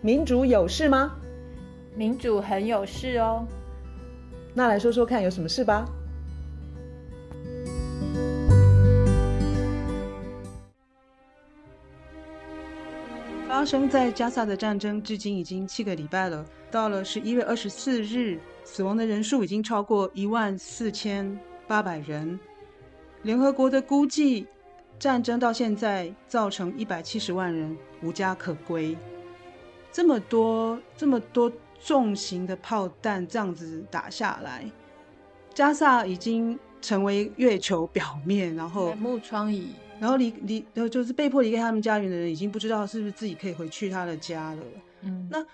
民主有事吗？民主很有事哦。那来说说看，有什么事吧？发生在加萨的战争至今已经七个礼拜了。到了十一月二十四日，死亡的人数已经超过一万四千八百人。联合国的估计，战争到现在造成一百七十万人无家可归。这么多这么多重型的炮弹这样子打下来，加萨已经成为月球表面，然后木窗椅，然后离离然后就是被迫离开他们家园的人，已经不知道是不是自己可以回去他的家了。嗯，那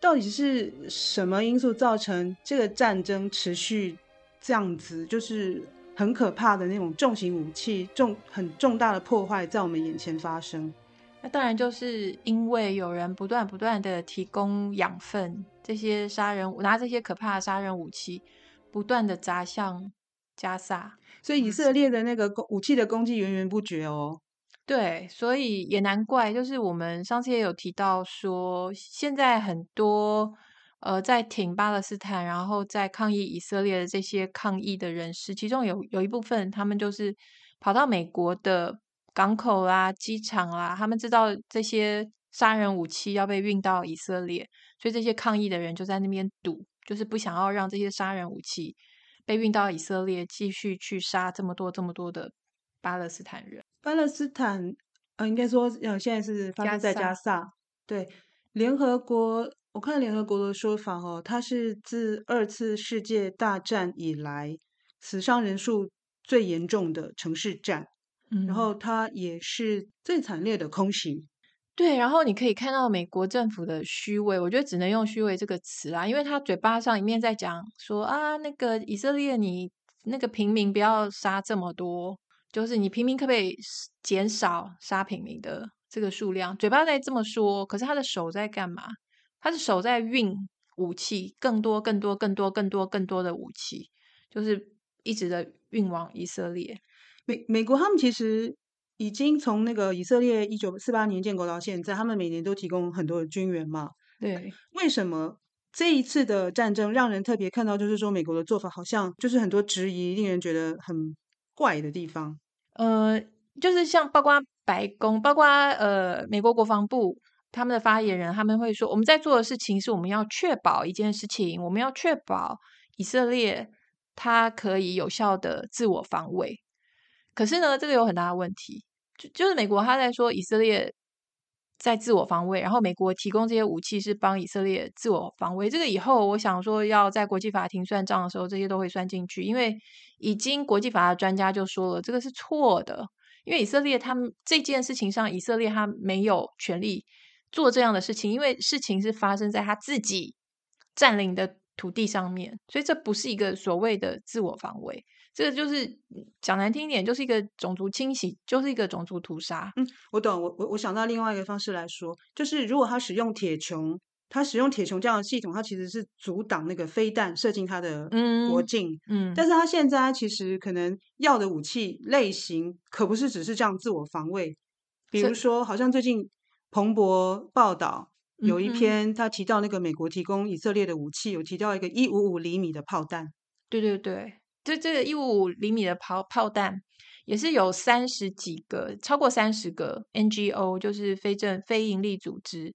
到底是什么因素造成这个战争持续这样子？就是很可怕的那种重型武器，重很重大的破坏在我们眼前发生。那当然就是因为有人不断不断的提供养分，这些杀人拿这些可怕的杀人武器，不断的砸向加萨，所以以色列的那个武器的攻击源源不绝哦。对，所以也难怪，就是我们上次也有提到说，现在很多呃在挺巴勒斯坦，然后在抗议以色列的这些抗议的人士，其中有有一部分他们就是跑到美国的。港口啦、机场啦，他们知道这些杀人武器要被运到以色列，所以这些抗议的人就在那边堵，就是不想要让这些杀人武器被运到以色列，继续去杀这么多、这么多的巴勒斯坦人。巴勒斯坦，呃，应该说，呃，现在是发生在加萨。加萨。对，联合国，我看联合国的说法哦，它是自二次世界大战以来死伤人数最严重的城市战。然后它也是最惨烈的空袭，对。然后你可以看到美国政府的虚伪，我觉得只能用虚伪这个词啦，因为他嘴巴上一面在讲说啊，那个以色列你那个平民不要杀这么多，就是你平民可不可以减少杀平民的这个数量？嘴巴在这么说，可是他的手在干嘛？他的手在运武器，更多、更多、更多、更多、更多的武器，就是一直的运往以色列。美美国他们其实已经从那个以色列一九四八年建国到现在，他们每年都提供很多的军援嘛。对，为什么这一次的战争让人特别看到，就是说美国的做法好像就是很多质疑，令人觉得很怪的地方。呃，就是像包括白宫，包括呃美国国防部他们的发言人，他们会说，我们在做的事情是我们要确保一件事情，我们要确保以色列它可以有效的自我防卫。可是呢，这个有很大的问题，就就是美国他在说以色列在自我防卫，然后美国提供这些武器是帮以色列自我防卫。这个以后我想说要在国际法庭算账的时候，这些都会算进去，因为已经国际法的专家就说了，这个是错的，因为以色列他们这件事情上，以色列他没有权利做这样的事情，因为事情是发生在他自己占领的土地上面，所以这不是一个所谓的自我防卫。这个就是讲难听一点，就是一个种族清洗，就是一个种族屠杀。嗯，我懂。我我我想到另外一个方式来说，就是如果他使用铁穹，他使用铁穹这样的系统，他其实是阻挡那个飞弹射进他的国境。嗯，嗯，但是他现在其实可能要的武器类型，可不是只是这样自我防卫。比如说，好像最近彭博报道有一篇，他提到那个美国提供以色列的武器，有提到一个一五五厘米的炮弹。对对对。这这个一五五厘米的炮炮弹，也是有三十几个，超过三十个 NGO，就是非政非营利组织、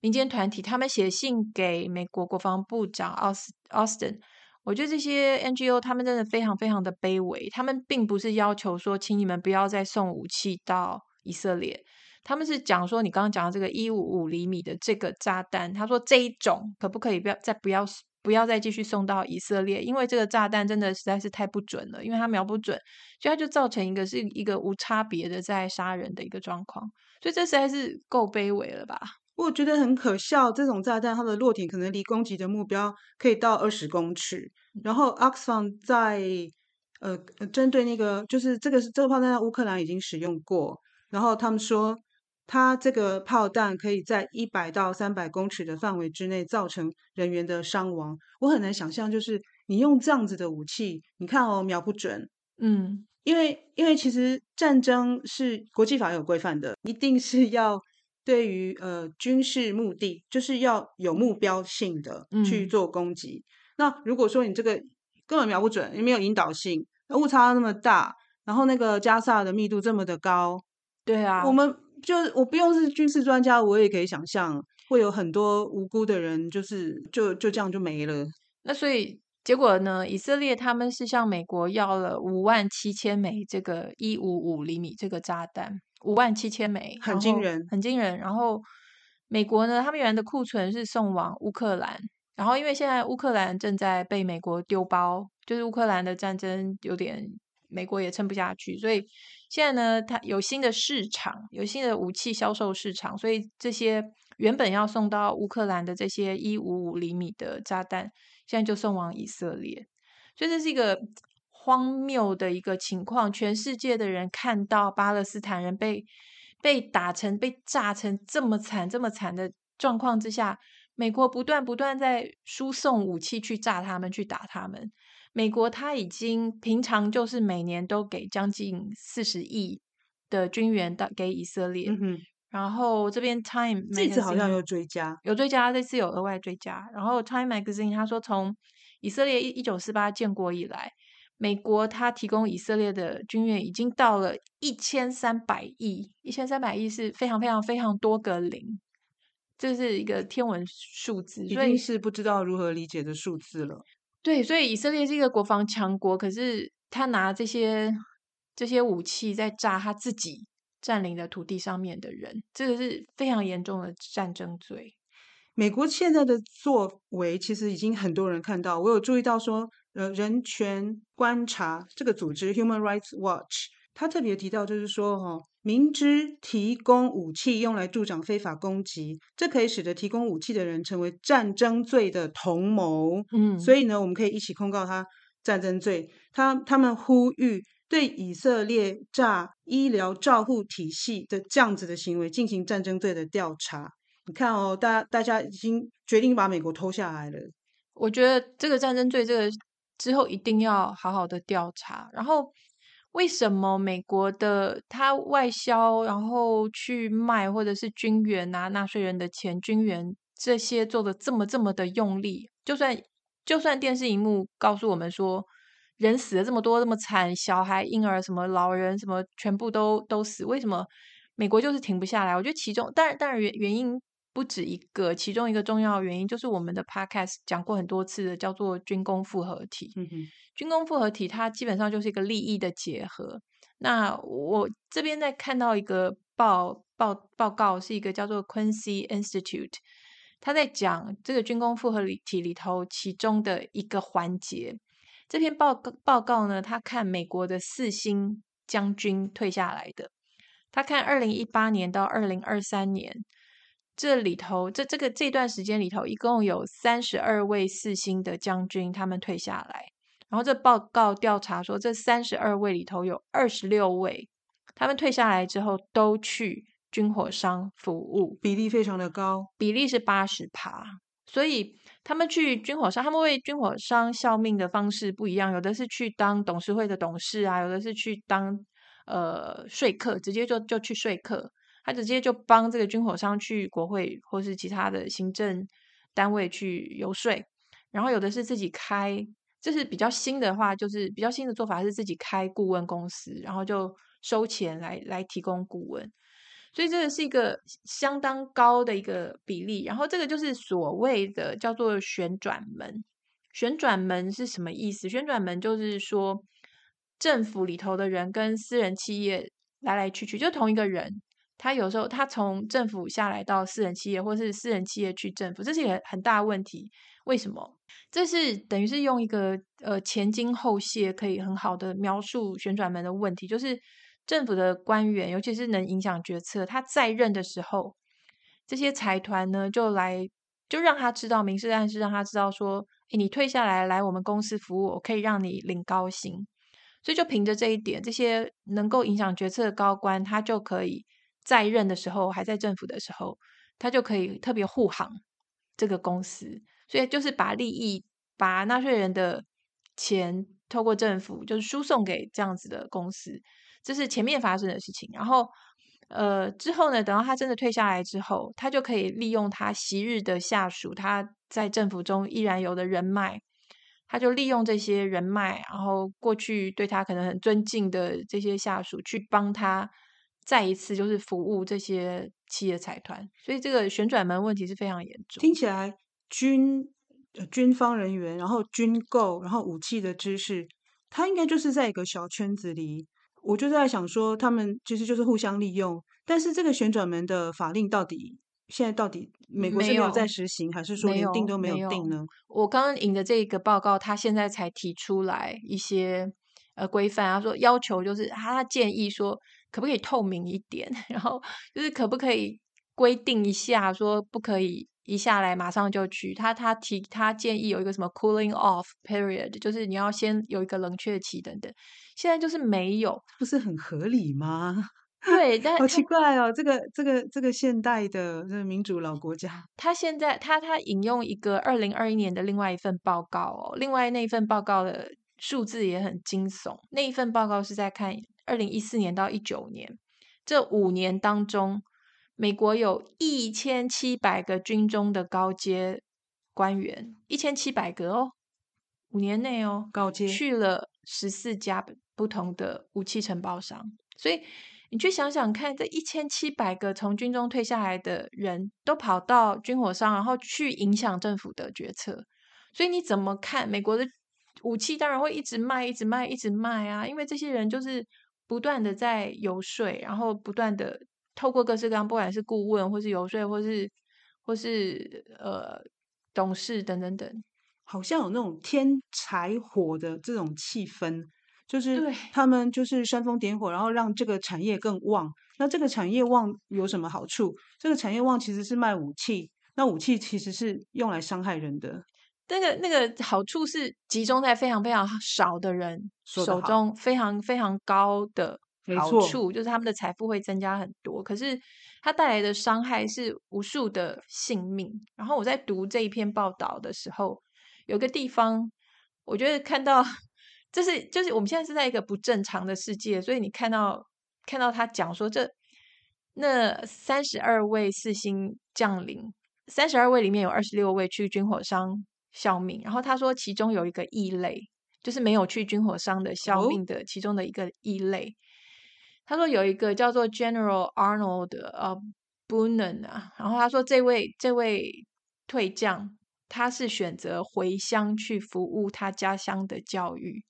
民间团体，他们写信给美国国防部长奥斯奥斯汀。我觉得这些 NGO 他们真的非常非常的卑微，他们并不是要求说，请你们不要再送武器到以色列，他们是讲说，你刚刚讲的这个一五五厘米的这个炸弹，他说这一种可不可以不要再不要。不要再继续送到以色列，因为这个炸弹真的实在是太不准了，因为它瞄不准，所以它就造成一个是一个无差别的在杀人的一个状况，所以这实在是够卑微了吧？我觉得很可笑，这种炸弹它的落点可能离攻击的目标可以到二十公尺，然后 Oxfam 在呃针对那个就是这个是这个炮弹在乌克兰已经使用过，然后他们说。它这个炮弹可以在一百到三百公尺的范围之内造成人员的伤亡。我很难想象，就是你用这样子的武器，你看哦，瞄不准，嗯，因为因为其实战争是国际法有规范的，一定是 要对于呃军事目的，就是要有目标性的去做攻击。嗯、那如果说你这个根本瞄不准，也没有引导性，误差那么大，然后那个加萨的密度这么的高，对啊，我们就我不用是军事专家，我也可以想象会有很多无辜的人，就是就就这样就没了。那所以。结果呢？以色列他们是向美国要了五万七千枚这个一五五厘米这个炸弹，五万七千枚，很惊人，很惊人。然后美国呢，他们原来的库存是送往乌克兰，然后因为现在乌克兰正在被美国丢包，就是乌克兰的战争有点，美国也撑不下去，所以现在呢，它有新的市场，有新的武器销售市场，所以这些原本要送到乌克兰的这些一五五厘米的炸弹。现在就送往以色列，所以这是一个荒谬的一个情况。全世界的人看到巴勒斯坦人被被打成、被炸成这么惨、这么惨的状况之下，美国不断不断在输送武器去炸他们、去打他们。美国他已经平常就是每年都给将近四十亿的军援到给以色列。嗯然后这边 Time 这次好像有追加，有追加，这次有额外追加。然后 Time Magazine 他说，从以色列一一九四八建国以来，美国他提供以色列的军援已经到了一千三百亿，一千三百亿是非常非常非常多个零，这是一个天文数字，已经是不知道如何理解的数字了。对，所以以色列是一个国防强国，可是他拿这些这些武器在炸他自己。占领的土地上面的人，这个是非常严重的战争罪。美国现在的作为，其实已经很多人看到。我有注意到说，呃，人权观察这个组织 Human Rights Watch，他特别提到，就是说，哈，明知提供武器用来助长非法攻击，这可以使得提供武器的人成为战争罪的同谋。嗯，所以呢，我们可以一起控告他战争罪。他他们呼吁。对以色列炸医疗照护体系的这样子的行为进行战争罪的调查。你看哦，大家大家已经决定把美国拖下来了。我觉得这个战争罪，这个之后一定要好好的调查。然后，为什么美国的他外销，然后去卖或者是军援拿纳税人的钱军援这些做的这么这么的用力？就算就算电视荧幕告诉我们说。人死了这么多，这么惨，小孩、婴儿、什么老人，什么全部都都死，为什么美国就是停不下来？我觉得其中，当然，当然原原因不止一个，其中一个重要的原因就是我们的 podcast 讲过很多次的，叫做军工复合体。嗯哼，军工复合体它基本上就是一个利益的结合。那我这边在看到一个报报报告，是一个叫做 Quincy Institute，他在讲这个军工复合体里头其中的一个环节。这篇报告报告呢，他看美国的四星将军退下来的，他看二零一八年到二零二三年这里头，这这个这段时间里头，一共有三十二位四星的将军他们退下来。然后这报告调查说，这三十二位里头有二十六位，他们退下来之后都去军火商服务，比例非常的高，比例是八十趴，所以。他们去军火商，他们为军火商效命的方式不一样，有的是去当董事会的董事啊，有的是去当呃说客，直接就就去说客，他直接就帮这个军火商去国会或是其他的行政单位去游说，然后有的是自己开，这是比较新的话，就是比较新的做法是自己开顾问公司，然后就收钱来来提供顾问。所以这个是一个相当高的一个比例，然后这个就是所谓的叫做旋转门。旋转门是什么意思？旋转门就是说，政府里头的人跟私人企业来来去去，就同一个人，他有时候他从政府下来到私人企业，或是私人企业去政府，这是一个很大的问题。为什么？这是等于是用一个呃前因后谢可以很好的描述旋转门的问题，就是。政府的官员，尤其是能影响决策，他在任的时候，这些财团呢就来，就让他知道，明示暗示让他知道说，诶，你退下来来我们公司服务，我可以让你领高薪。所以就凭着这一点，这些能够影响决策的高官，他就可以在任的时候，还在政府的时候，他就可以特别护航这个公司。所以就是把利益，把纳税人的钱透过政府，就是输送给这样子的公司。这是前面发生的事情，然后呃，之后呢，等到他真的退下来之后，他就可以利用他昔日的下属，他在政府中依然有的人脉，他就利用这些人脉，然后过去对他可能很尊敬的这些下属，去帮他再一次就是服务这些企业财团。所以这个旋转门问题是非常严重。听起来军军方人员，然后军购，然后武器的知识，他应该就是在一个小圈子里。我就在想说，他们其实就是互相利用。但是这个旋转门的法令到底现在到底美国是没有在实行，还是说连定都没有定呢？我刚刚引的这个报告，他现在才提出来一些呃规范啊，说要求就是他建议说，可不可以透明一点，然后就是可不可以规定一下，说不可以一下来马上就去。他他提他建议有一个什么 cooling off period，就是你要先有一个冷却期等等。现在就是没有，不是很合理吗？对，但好奇怪哦，这个这个这个现代的这个民主老国家，他现在他他引用一个二零二一年的另外一份报告哦，另外那一份报告的数字也很惊悚。那一份报告是在看二零一四年到一九年这五年当中，美国有一千七百个军中的高阶官员，一千七百个哦，五年内哦，高阶去了十四家。不同的武器承包商，所以你去想想看，这一千七百个从军中退下来的人都跑到军火商，然后去影响政府的决策。所以你怎么看美国的武器？当然会一直卖，一直卖，一直卖啊！因为这些人就是不断的在游说，然后不断的透过各式各样，不管是顾问，或是游说，或是或是呃董事等等等，好像有那种添柴火的这种气氛。就是他们就是煽风点火，然后让这个产业更旺。那这个产业旺有什么好处？这个产业旺其实是卖武器，那武器其实是用来伤害人的。那个那个好处是集中在非常非常少的人手中，非常非常高的好处，就是他们的财富会增加很多。可是它带来的伤害是无数的性命。然后我在读这一篇报道的时候，有个地方我觉得看到。就是就是我们现在是在一个不正常的世界，所以你看到看到他讲说这那三十二位四星将领，三十二位里面有二十六位去军火商效命，然后他说其中有一个异类，就是没有去军火商的效命的其中的一个异类。他说有一个叫做 General Arnold 呃 Boonen 啊，然后他说这位这位退将他是选择回乡去服务他家乡的教育。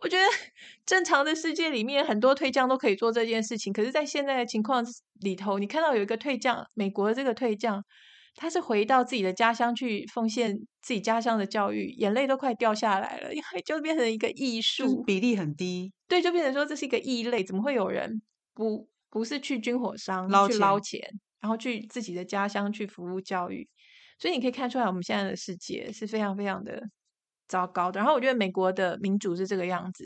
我觉得 正常的世界里面，很多退将都可以做这件事情。可是，在现在的情况里头，你看到有一个退将，美国的这个退将，他是回到自己的家乡去奉献自己家乡的教育，眼泪都快掉下来了，因为就变成一个艺术，比例很低。对，就变成说这是一个异类，怎么会有人不不是去军火商捞去捞钱，然后去自己的家乡去服务教育？所以你可以看出来，我们现在的世界是非常非常的。糟糕的。然后我觉得美国的民主是这个样子，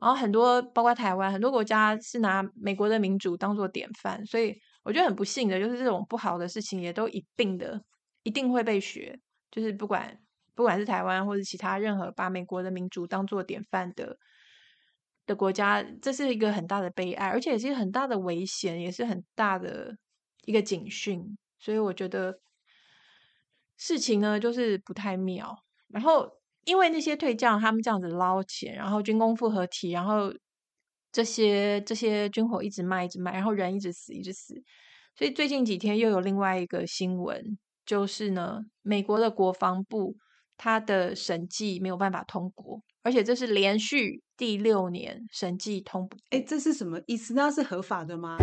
然后很多包括台湾很多国家是拿美国的民主当做典范，所以我觉得很不幸的就是这种不好的事情也都一并的一定会被学，就是不管不管是台湾或者其他任何把美国的民主当做典范的的国家，这是一个很大的悲哀，而且也是很大的危险，也是很大的一个警讯。所以我觉得事情呢就是不太妙，然后。因为那些退将他们这样子捞钱，然后军工复合体，然后这些这些军火一直卖一直卖，然后人一直死一直死，所以最近几天又有另外一个新闻，就是呢，美国的国防部它的审计没有办法通过，而且这是连续第六年审计通不过。哎，这是什么意思？那是合法的吗？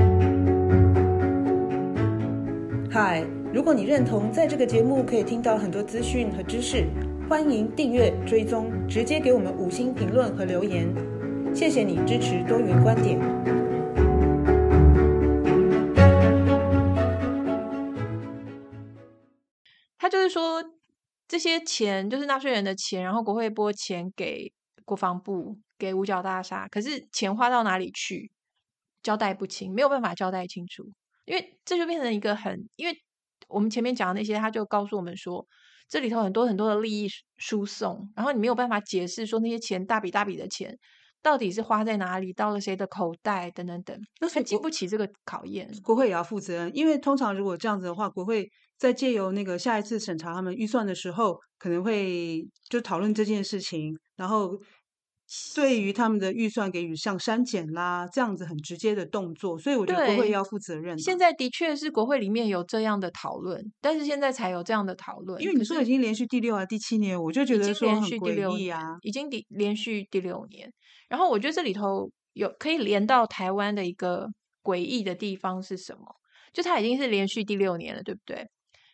嗨，如果你认同在这个节目可以听到很多资讯和知识。欢迎订阅、追踪，直接给我们五星评论和留言，谢谢你支持多元观点。他就是说，这些钱就是纳税人的钱，然后国会拨钱给国防部、给五角大厦，可是钱花到哪里去，交代不清，没有办法交代清楚，因为这就变成一个很，因为我们前面讲的那些，他就告诉我们说。这里头很多很多的利益输送，然后你没有办法解释说那些钱大笔大笔的钱到底是花在哪里，到了谁的口袋，等等等，那他经不起这个考验。国会也要负责任，因为通常如果这样子的话，国会在借由那个下一次审查他们预算的时候，可能会就讨论这件事情，然后。对于他们的预算给予像删减啦这样子很直接的动作，所以我觉得国会要负责任。现在的确是国会里面有这样的讨论，但是现在才有这样的讨论。因为你说已经连续第六啊第七年，我就觉得说很诡异啊，已经第连续第六年。然后我觉得这里头有可以连到台湾的一个诡异的地方是什么？就它已经是连续第六年了，对不对？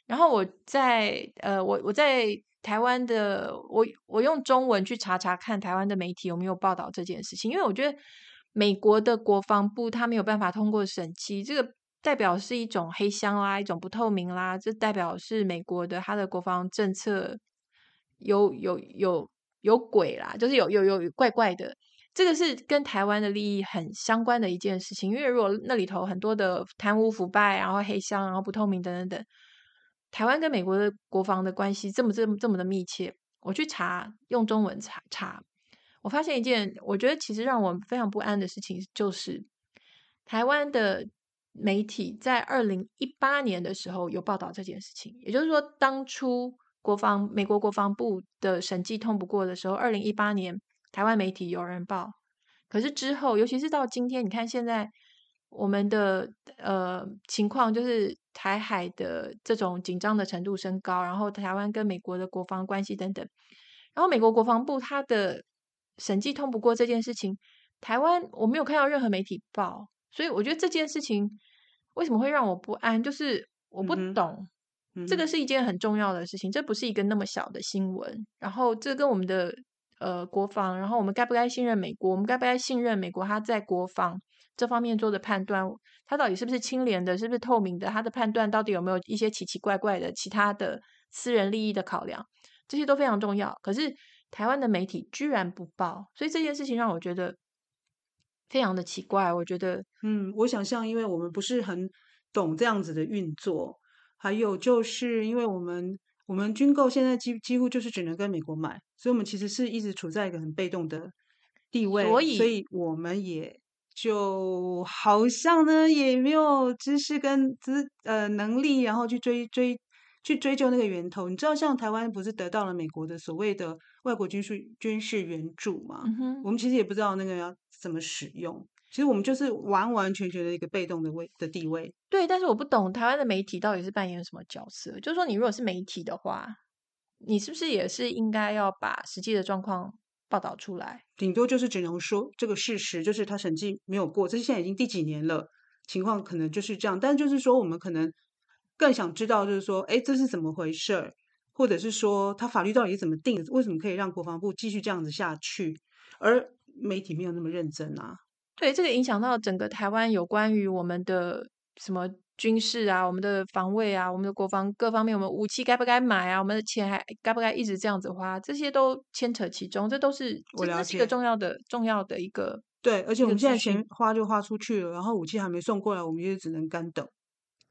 然后我在呃，我我在。台湾的我，我用中文去查查看台湾的媒体有没有报道这件事情，因为我觉得美国的国防部他没有办法通过审计，这个代表是一种黑箱啦，一种不透明啦，这代表是美国的他的国防政策有有有有鬼啦，就是有有有怪怪的，这个是跟台湾的利益很相关的一件事情，因为如果那里头很多的贪污腐败，然后黑箱，然后不透明等等等。台湾跟美国的国防的关系这么这么这么的密切，我去查用中文查查，我发现一件我觉得其实让我非常不安的事情，就是台湾的媒体在二零一八年的时候有报道这件事情，也就是说，当初国防美国国防部的审计通不过的时候，二零一八年台湾媒体有人报，可是之后，尤其是到今天，你看现在。我们的呃情况就是台海的这种紧张的程度升高，然后台湾跟美国的国防关系等等，然后美国国防部他的审计通不过这件事情，台湾我没有看到任何媒体报，所以我觉得这件事情为什么会让我不安？就是我不懂，嗯嗯、这个是一件很重要的事情，这不是一个那么小的新闻，然后这跟我们的呃国防，然后我们该不该信任美国？我们该不该信任美国？他在国防。这方面做的判断，他到底是不是清廉的，是不是透明的？他的判断到底有没有一些奇奇怪怪的其他的私人利益的考量？这些都非常重要。可是台湾的媒体居然不报，所以这件事情让我觉得非常的奇怪。我觉得，嗯，我想象，因为我们不是很懂这样子的运作，还有就是因为我们我们军购现在几几乎就是只能跟美国买，所以我们其实是一直处在一个很被动的地位，所以，所以我们也。就好像呢，也没有知识跟资呃能力，然后去追追去追究那个源头。你知道，像台湾不是得到了美国的所谓的外国军事军事援助吗？嗯。我们其实也不知道那个要怎么使用。其实我们就是完完全全的一个被动的位的地位。对，但是我不懂台湾的媒体到底是扮演什么角色。就是说，你如果是媒体的话，你是不是也是应该要把实际的状况？报道出来，顶多就是只能说这个事实，就是他审计没有过，这是现在已经第几年了，情况可能就是这样。但就是说，我们可能更想知道，就是说，哎，这是怎么回事？或者是说，他法律到底是怎么定？为什么可以让国防部继续这样子下去？而媒体没有那么认真啊？对，这个影响到整个台湾有关于我们的什么？军事啊，我们的防卫啊，我们的国防各方面，我们武器该不该买啊？我们的钱还该不该一直这样子花？这些都牵扯其中，这都是我这是一个重要的重要的一个。对，而且我们现在钱花就花出去了，然后武器还没送过来，我们也只能干等。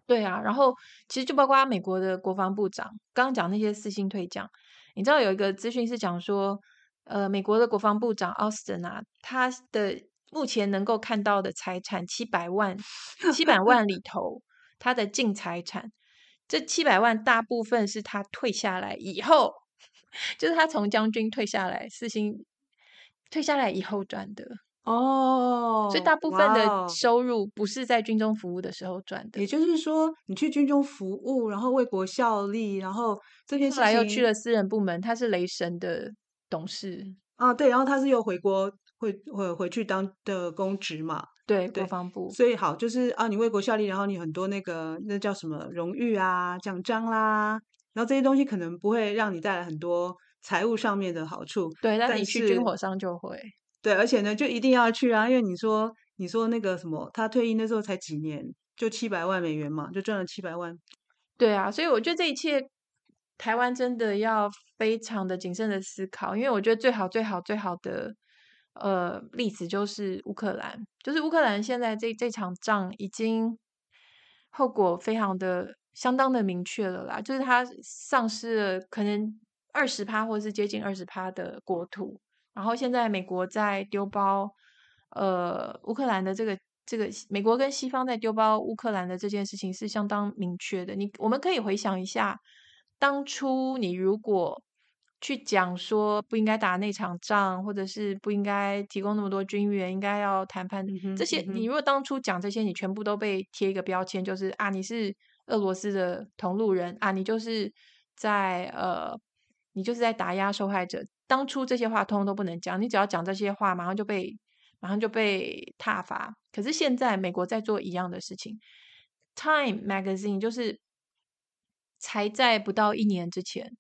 对啊，然后其实就包括美国的国防部长刚刚讲那些四星退将，你知道有一个资讯是讲说，呃，美国的国防部长奥斯汀啊，他的目前能够看到的财产七百万，七百万里头。他的净财产，这七百万大部分是他退下来以后，就是他从将军退下来，四星退下来以后赚的哦，所以大部分的收入不是在军中服务的时候赚的。也就是说，你去军中服务，然后为国效力，然后这边后来又去了私人部门，他是雷神的董事啊，对，然后他是又回国，回回回去当的公职嘛。对，国防部，所以好就是啊，你为国效力，然后你很多那个那叫什么荣誉啊、奖章啦，然后这些东西可能不会让你带来很多财务上面的好处。对，但你去军火商就会。对，而且呢，就一定要去啊，因为你说你说那个什么，他退役那时候才几年，就七百万美元嘛，就赚了七百万。对啊，所以我觉得这一切，台湾真的要非常的谨慎的思考，因为我觉得最好最好最好的。呃，例子就是乌克兰，就是乌克兰现在这这场仗已经后果非常的相当的明确了啦，就是它丧失了可能二十趴或是接近二十趴的国土，然后现在美国在丢包，呃，乌克兰的这个这个，美国跟西方在丢包乌克兰的这件事情是相当明确的。你我们可以回想一下，当初你如果去讲说不应该打那场仗，或者是不应该提供那么多军援，应该要谈判，嗯，这些，你如果当初讲这些，你全部都被贴一个标签，就是啊，你是俄罗斯的同路人啊，你就是在呃。你就是在打压受害者。当初这些话通通都不能讲，你只要讲这些话，马上就被马上就被挞伐。可是现在美国在做一样的事情。Time Magazine 就是才在不到一年之前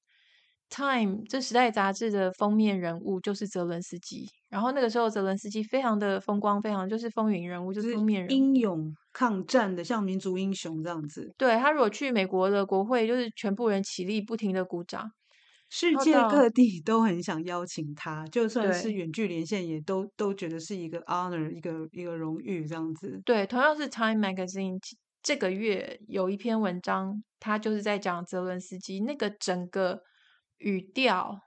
，Time 这时代杂志的封面人物就是泽伦斯基。然后那个时候泽伦斯基非常的风光，非常就是风云人物，就是封面人物，英勇抗战的，像民族英雄这样子。对，他如果去美国的国会，就是全部人起立，不停的鼓掌。世界各地都很想邀请他，就算是远距连线，也都都觉得是一个 honor，一个一个荣誉这样子。对，同样是 Time Magazine 这个月有一篇文章，他就是在讲泽伦斯基那个整个语调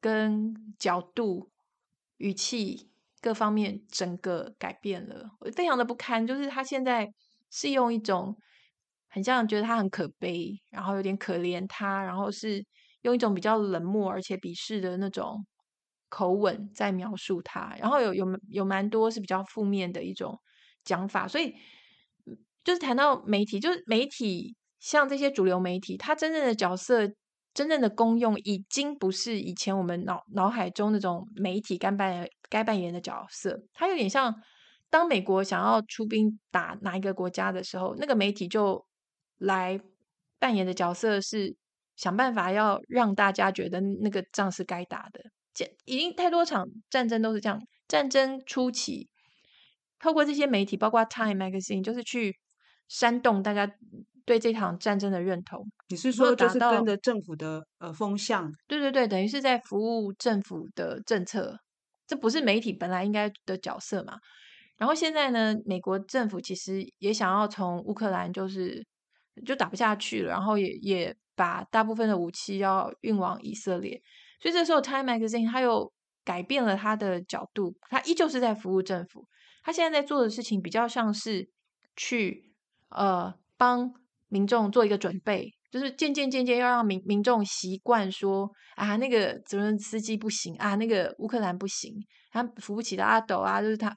跟角度、语气各方面整个改变了，我非常的不堪。就是他现在是用一种很像觉得他很可悲，然后有点可怜他，然后是。用一种比较冷漠而且鄙视的那种口吻在描述他，然后有有有蛮多是比较负面的一种讲法，所以就是谈到媒体，就是媒体像这些主流媒体，它真正的角色、真正的功用，已经不是以前我们脑脑海中那种媒体该扮演该扮演的角色，它有点像当美国想要出兵打哪一个国家的时候，那个媒体就来扮演的角色是。想办法要让大家觉得那个仗是该打的，已经太多场战争都是这样。战争初期，透过这些媒体，包括《Time Magazine》，就是去煽动大家对这场战争的认同。你是说，就是跟着政府的呃风向？对对对，等于是在服务政府的政策，这不是媒体本来应该的角色嘛？然后现在呢，美国政府其实也想要从乌克兰就是就打不下去了，然后也也。把大部分的武器要运往以色列，所以这时候《Time Magazine》他又改变了他的角度，他依旧是在服务政府。他现在在做的事情比较像是去呃帮民众做一个准备，就是渐渐渐渐要让民民众习惯说啊，那个责任司机不行啊，那个乌克兰不行，他扶不起的阿斗啊，就是他。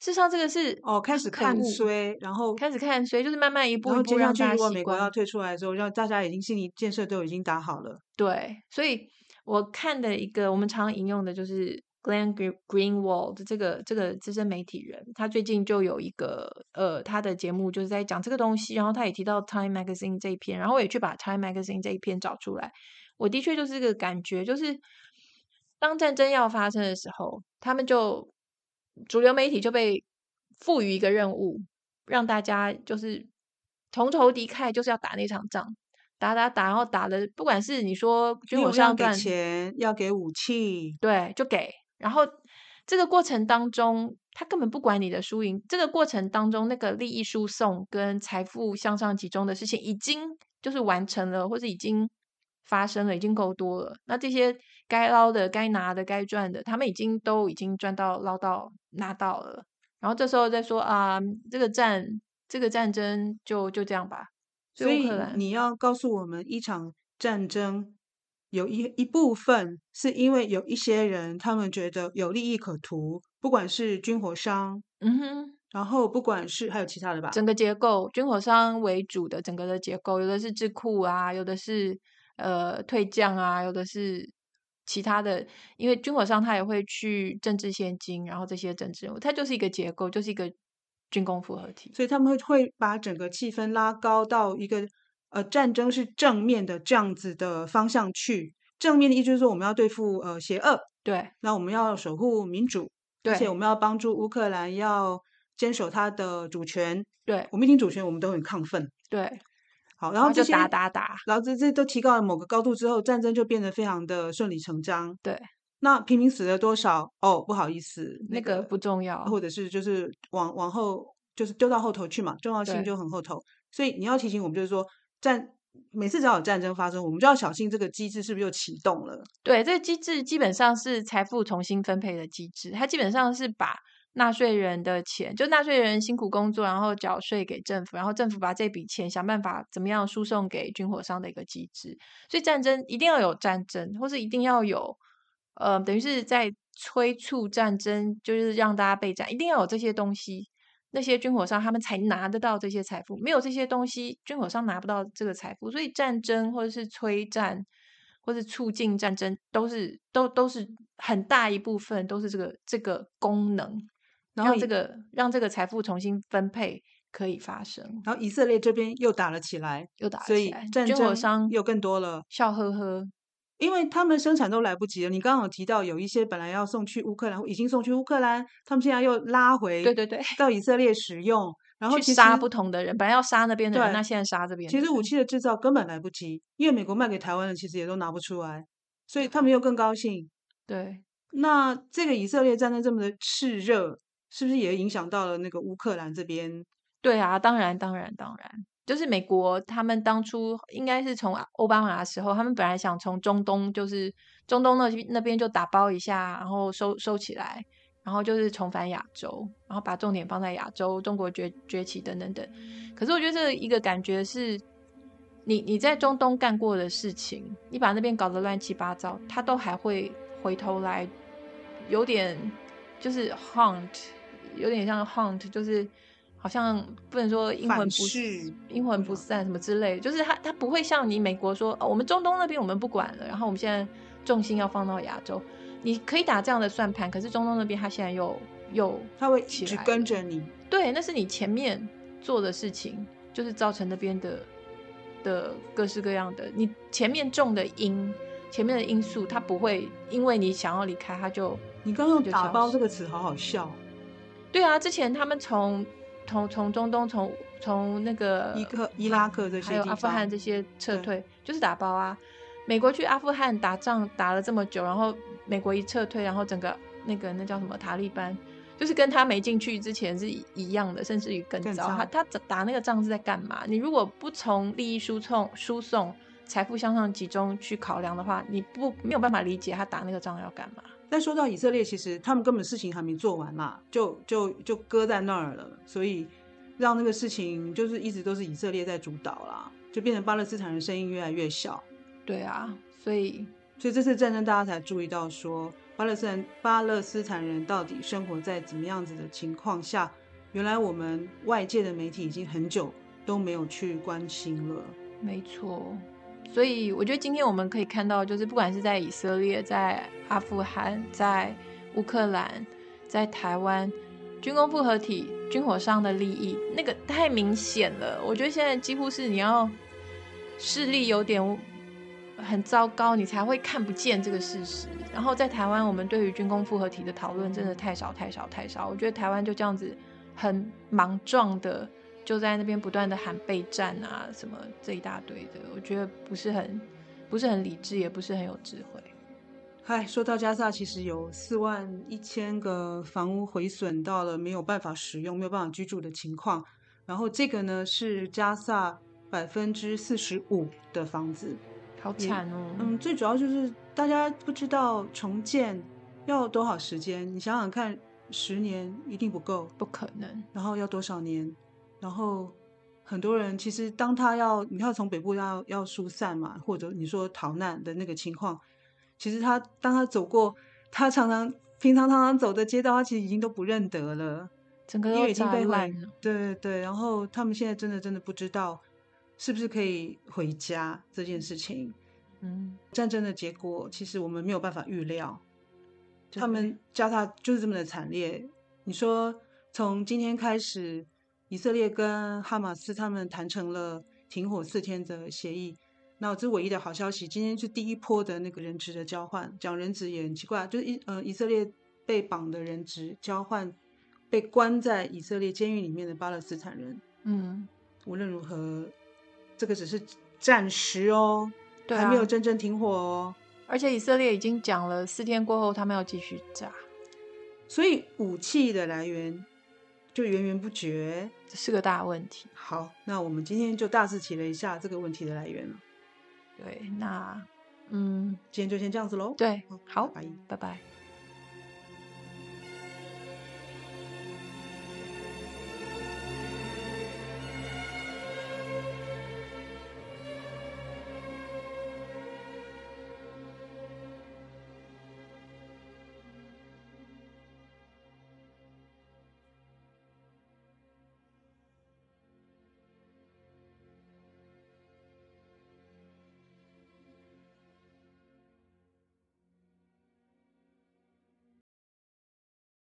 事实上，这个是哦，开始看衰，然后开始看衰，就是慢慢一步一步让大家习惯。美国要退出来的时候，让大家已经心理建设都已经打好了。对，所以我看的一个我们常引用的就是 Glenn Greenwald 这个这个资深媒体人，他最近就有一个呃他的节目就是在讲这个东西，然后他也提到 Time Magazine 这一篇，然后我也去把 Time Magazine 这一篇找出来。我的确就是这个感觉，就是当战争要发生的时候，他们就。主流媒体就被赋予一个任务，让大家就是同仇敌忾，就是要打那场仗，打打打，然后打的不管是你说军火商要给钱，要给武器，对，就给。然后这个过程当中，他根本不管你的输赢。这个过程当中，那个利益输送跟财富向上集中的事情，已经就是完成了，或者已经发生了，已经够多了。那这些。该捞的、该拿的、该赚的，他们已经都已经赚到、捞到、拿到了。然后这时候再说啊，这个战、这个战争就就这样吧。所以你要告诉我们，一场战争有一一部分是因为有一些人，他们觉得有利益可图，不管是军火商，嗯哼，然后不管是还有其他的吧，整个结构，军火商为主的整个的结构，有的是智库啊，有的是呃退将啊，有的是。其他的，因为军火商他也会去政治献金，然后这些政治人物，它就是一个结构，就是一个军工复合体，所以他们会会把整个气氛拉高到一个呃战争是正面的这样子的方向去。正面的意思就是说我们要对付呃邪恶，对，那我们要守护民主，对，而且我们要帮助乌克兰要坚守他的主权，对，我们一听主权，我们都很亢奋，对。好，然后就打打打，然后这这都提高了某个高度之后，战争就变得非常的顺理成章。对，那平民死了多少？哦，不好意思，那个、那个不重要，或者是就是往往后就是丢到后头去嘛，重要性就很后头。所以你要提醒我们，就是说战每次只要有战争发生，我们就要小心这个机制是不是又启动了？对，这个机制基本上是财富重新分配的机制，它基本上是把纳税人的钱，就纳税人辛苦工作，然后缴税给政府，然后政府把这笔钱想办法怎么样输送给军火商的一个机制。所以战争一定要有战争，或是一定要有，呃，等于是在催促战争，就是让大家备战，一定要有这些东西。那些军火商他们才拿得到这些财富，没有这些东西，军火商拿不到这个财富。所以战争或者是催战，或者促进战争，都是都都是很大一部分都是这个这个功能，然后这个让这个财富重新分配可以发生。然后以色列这边又打了起来，又打了起来，所以军火商又更多了，笑呵呵。因为他们生产都来不及了。你刚刚有提到有一些本来要送去乌克兰，已经送去乌克兰，他们现在又拉回，对对对，到以色列使用，然后去杀不同的人，本来要杀那边的人，那现在杀这边。其实武器的制造根本来不及，因为美国卖给台湾的其实也都拿不出来，所以他们又更高兴。对，那这个以色列战争这么的炽热，是不是也影响到了那个乌克兰这边？对啊，当然，当然，当然。就是美国，他们当初应该是从奥巴马的时候，他们本来想从中东，就是中东那那边就打包一下，然后收收起来，然后就是重返亚洲，然后把重点放在亚洲，中国崛崛起等等等。可是我觉得这一个感觉是，你你在中东干过的事情，你把那边搞得乱七八糟，他都还会回头来，有点就是 hunt，有点像 hunt，就是。好像不能说阴魂不散，阴魂不散什么之类，就是他他不会像你美国说，哦，我们中东那边我们不管了，然后我们现在重心要放到亚洲，你可以打这样的算盘，可是中东那边他现在又又他会一直跟着你，对，那是你前面做的事情，就是造成那边的的各式各样的，你前面种的因，前面的因素，他不会因为你想要离开，他就你刚刚用打包这个词好好笑，对啊，之前他们从。从从中东从从那个伊克伊拉克这些，还有阿富汗这些撤退，就是打包啊。美国去阿富汗打仗打了这么久，然后美国一撤退，然后整个那个那叫什么塔利班，就是跟他没进去之前是一样的，甚至于更糟。更他他打那个仗是在干嘛？你如果不从利益输送输送、财富向上集中去考量的话，你不没有办法理解他打那个仗要干嘛。但说到以色列，其实他们根本事情还没做完嘛，就就就搁在那儿了，所以让那个事情就是一直都是以色列在主导啦，就变成巴勒斯坦人声音越来越小。对啊，所以所以这次战争大家才注意到说，巴勒斯坦巴勒斯坦人到底生活在怎么样子的情况下，原来我们外界的媒体已经很久都没有去关心了。没错。所以我觉得今天我们可以看到，就是不管是在以色列、在阿富汗、在乌克兰、在台湾，军工复合体、军火商的利益，那个太明显了。我觉得现在几乎是你要视力有点很糟糕，你才会看不见这个事实。然后在台湾，我们对于军工复合体的讨论真的太少、太少、太少。我觉得台湾就这样子很莽撞的。就在那边不断的喊备战啊，什么这一大堆的，我觉得不是很不是很理智，也不是很有智慧。嗨，说到加萨，其实有四万一千个房屋毁损到了没有办法使用、没有办法居住的情况。然后这个呢是加萨百分之四十五的房子，好惨哦。嗯，最主要就是大家不知道重建要多少时间，你想想看，十年一定不够，不可能。然后要多少年？然后很多人其实当他要你要从北部要要疏散嘛，或者你说逃难的那个情况，其实他当他走过他常常平常常常走的街道，他其实已经都不认得了，整个都已经被烂了。对对对，然后他们现在真的真的不知道是不是可以回家这件事情。嗯，战争的结果其实我们没有办法预料，他们加他就是这么的惨烈。你说从今天开始。以色列跟哈马斯他们谈成了停火四天的协议，那这唯一的好消息，今天是第一波的那个人质的交换。讲人质也很奇怪，就是以呃以色列被绑的人质交换被关在以色列监狱里面的巴勒斯坦人。嗯，无论如何，这个只是暂时哦，对啊，还没有真正停火哦。而且以色列已经讲了，四天过后他们要继续炸，所以武器的来源。就源源不绝？这是个大问题。好，那我们今天就大致提了一下这个问题的来源了。对，那嗯，今天就先这样子喽。对，好，拜拜。拜拜。